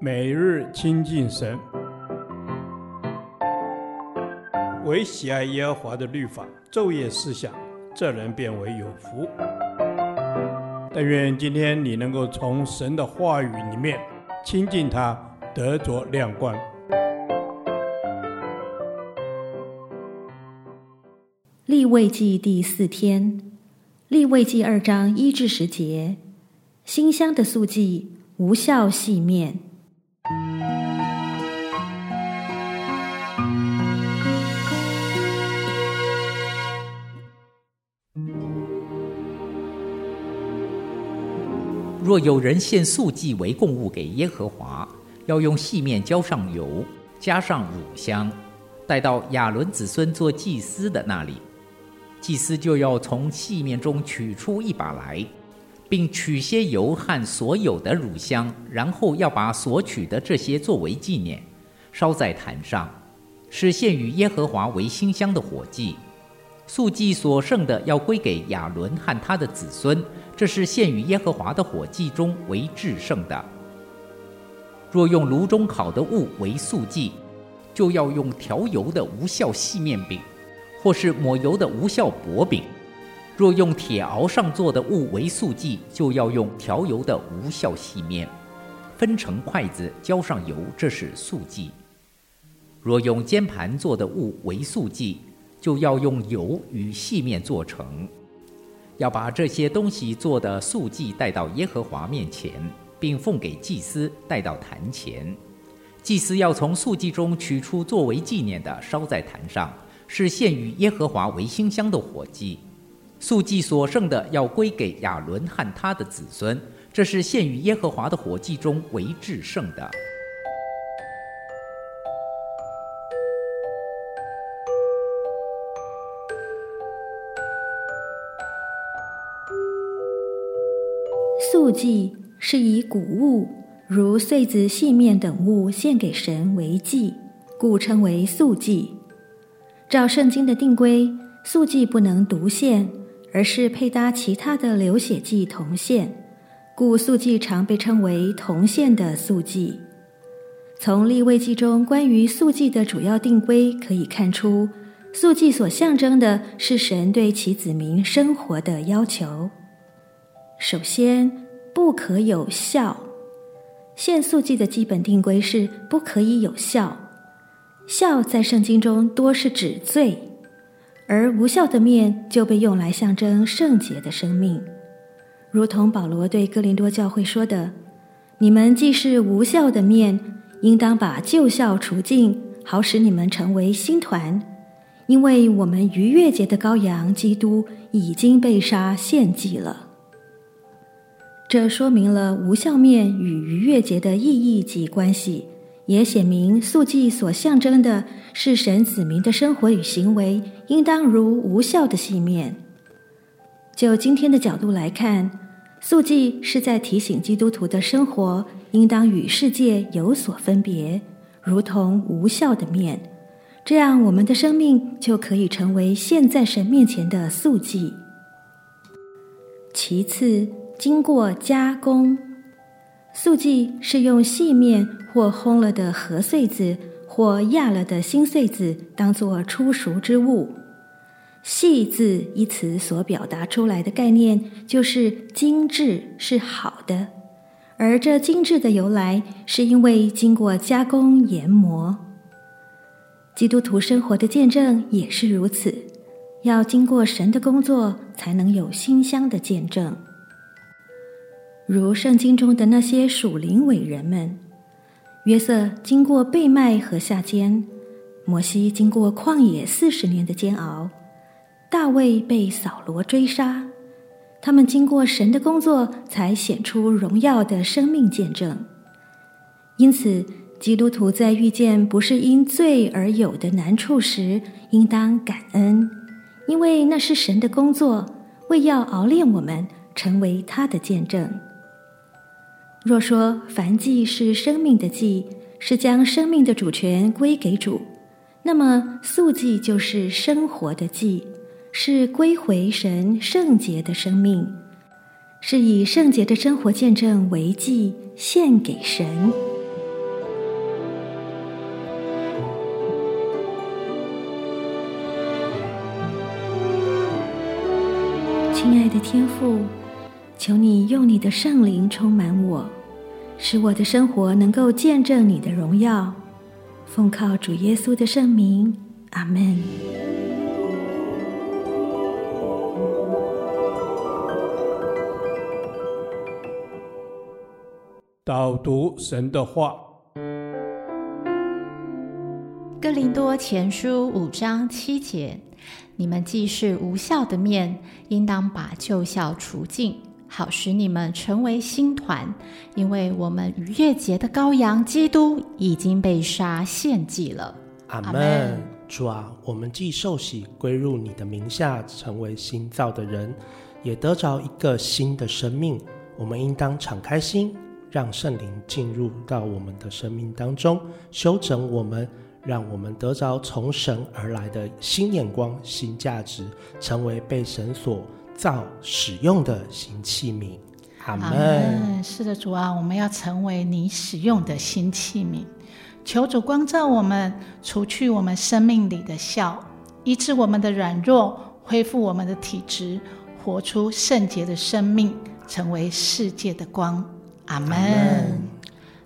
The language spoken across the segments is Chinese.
每日亲近神，唯喜爱耶和华的律法，昼夜思想，这人便为有福。但愿今天你能够从神的话语里面亲近他，得着亮光。立位记第四天，立位记二章一至十节，馨香的素祭，无效细面。若有人献素祭为供物给耶和华，要用细面浇上油，加上乳香，带到亚伦子孙做祭司的那里。祭司就要从细面中取出一把来，并取些油和所有的乳香，然后要把所取的这些作为纪念，烧在坛上，是献与耶和华为馨香的火祭。素祭所剩的要归给亚伦和他的子孙，这是献与耶和华的火祭中为至圣的。若用炉中烤的物为素祭，就要用调油的无酵细面饼，或是抹油的无酵薄饼；若用铁鏊上做的物为素祭，就要用调油的无酵细面，分成筷子，浇上油，这是素祭。若用煎盘做的物为素祭，就要用油与细面做成，要把这些东西做的素祭带到耶和华面前，并奉给祭司带到坛前。祭司要从素祭中取出作为纪念的，烧在坛上，是献与耶和华为馨香的火祭。素祭所剩的要归给亚伦和他的子孙，这是献于耶和华的火祭中为至圣的。素祭是以谷物，如穗子、细面等物献给神为祭，故称为素祭。照圣经的定规，素祭不能独献，而是配搭其他的流血祭同线，故素祭常被称为同线的素祭。从立位记中关于素祭的主要定规可以看出，素祭所象征的是神对其子民生活的要求。首先，不可有效。献素祭的基本定规是不可以有效。效在圣经中多是指罪，而无效的面就被用来象征圣洁的生命，如同保罗对哥林多教会说的：“你们既是无效的面，应当把旧酵除尽，好使你们成为新团，因为我们逾越节的羔羊基督已经被杀献祭了。”这说明了无效面与逾越节的意义及关系，也显明素祭所象征的是神子民的生活与行为，应当如无效的细面。就今天的角度来看，素祭是在提醒基督徒的生活应当与世界有所分别，如同无效的面，这样我们的生命就可以成为献在神面前的素祭。其次，经过加工，素祭是用细面或烘了的和穗子或压了的新穗子当作初熟之物。细字一词所表达出来的概念就是精致，是好的。而这精致的由来，是因为经过加工研磨。基督徒生活的见证也是如此，要经过神的工作，才能有馨香的见证。如圣经中的那些属灵伟人们，约瑟经过被卖和下监，摩西经过旷野四十年的煎熬，大卫被扫罗追杀，他们经过神的工作，才显出荣耀的生命见证。因此，基督徒在遇见不是因罪而有的难处时，应当感恩，因为那是神的工作，为要熬炼我们，成为他的见证。若说凡祭是生命的祭，是将生命的主权归给主，那么素祭就是生活的祭，是归回神圣洁的生命，是以圣洁的生活见证为祭献给神。亲爱的天父。求你用你的圣灵充满我，使我的生活能够见证你的荣耀。奉靠主耶稣的圣名，阿门。导读神的话，《哥林多前书》五章七节。你们既是无效的面，应当把旧酵除尽，好使你们成为新团。因为我们逾越节的羔羊基督已经被杀献祭了。阿门。主啊，我们既受洗归入你的名下，成为新造的人，也得着一个新的生命。我们应当敞开心，让圣灵进入到我们的生命当中，修整我们。让我们得着从神而来的新眼光、新价值，成为被神所造、使用的新器皿。阿门。是的，主啊，我们要成为你使用的新器皿。求主光照我们，除去我们生命里的笑，医治我们的软弱，恢复我们的体质，活出圣洁的生命，成为世界的光。阿门。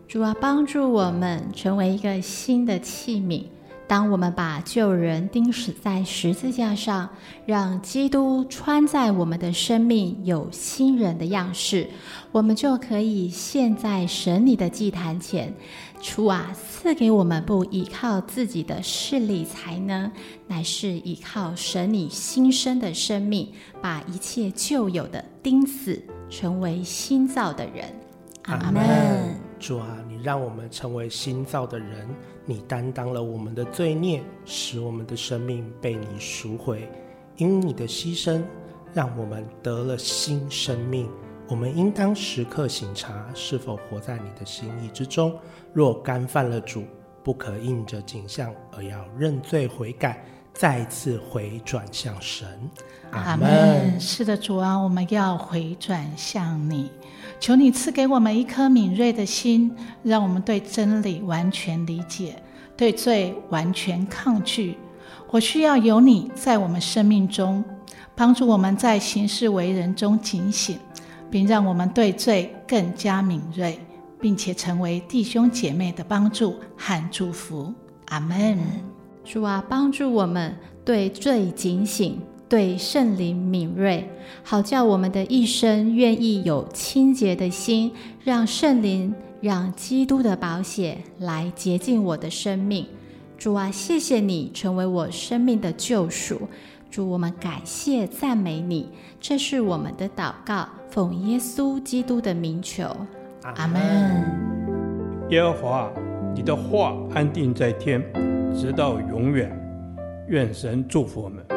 主啊，帮助我们成为一个新的器皿。当我们把旧人钉死在十字架上，让基督穿在我们的生命有新人的样式，我们就可以献在神你的祭坛前。主啊，赐给我们不依靠自己的势力才能，乃是依靠神你新生的生命，把一切旧有的钉死，成为新造的人。阿门。主啊，你让我们成为新造的人，你担当了我们的罪孽，使我们的生命被你赎回。因你的牺牲，让我们得了新生命。我们应当时刻省察，是否活在你的心意之中。若干犯了主，不可应着景象，而要认罪悔改，再次回转向神。阿门。是的，主啊，我们要回转向你。求你赐给我们一颗敏锐的心，让我们对真理完全理解，对罪完全抗拒。我需要有你在我们生命中，帮助我们在行事为人中警醒，并让我们对罪更加敏锐，并且成为弟兄姐妹的帮助和祝福。阿门。主啊，帮助我们对罪警醒。对圣灵敏锐，好叫我们的一生愿意有清洁的心，让圣灵、让基督的宝血来洁净我的生命。主啊，谢谢你成为我生命的救赎。主，我们感谢赞美你，这是我们的祷告，奉耶稣基督的名求，阿门。耶和华，你的话安定在天，直到永远。愿神祝福我们。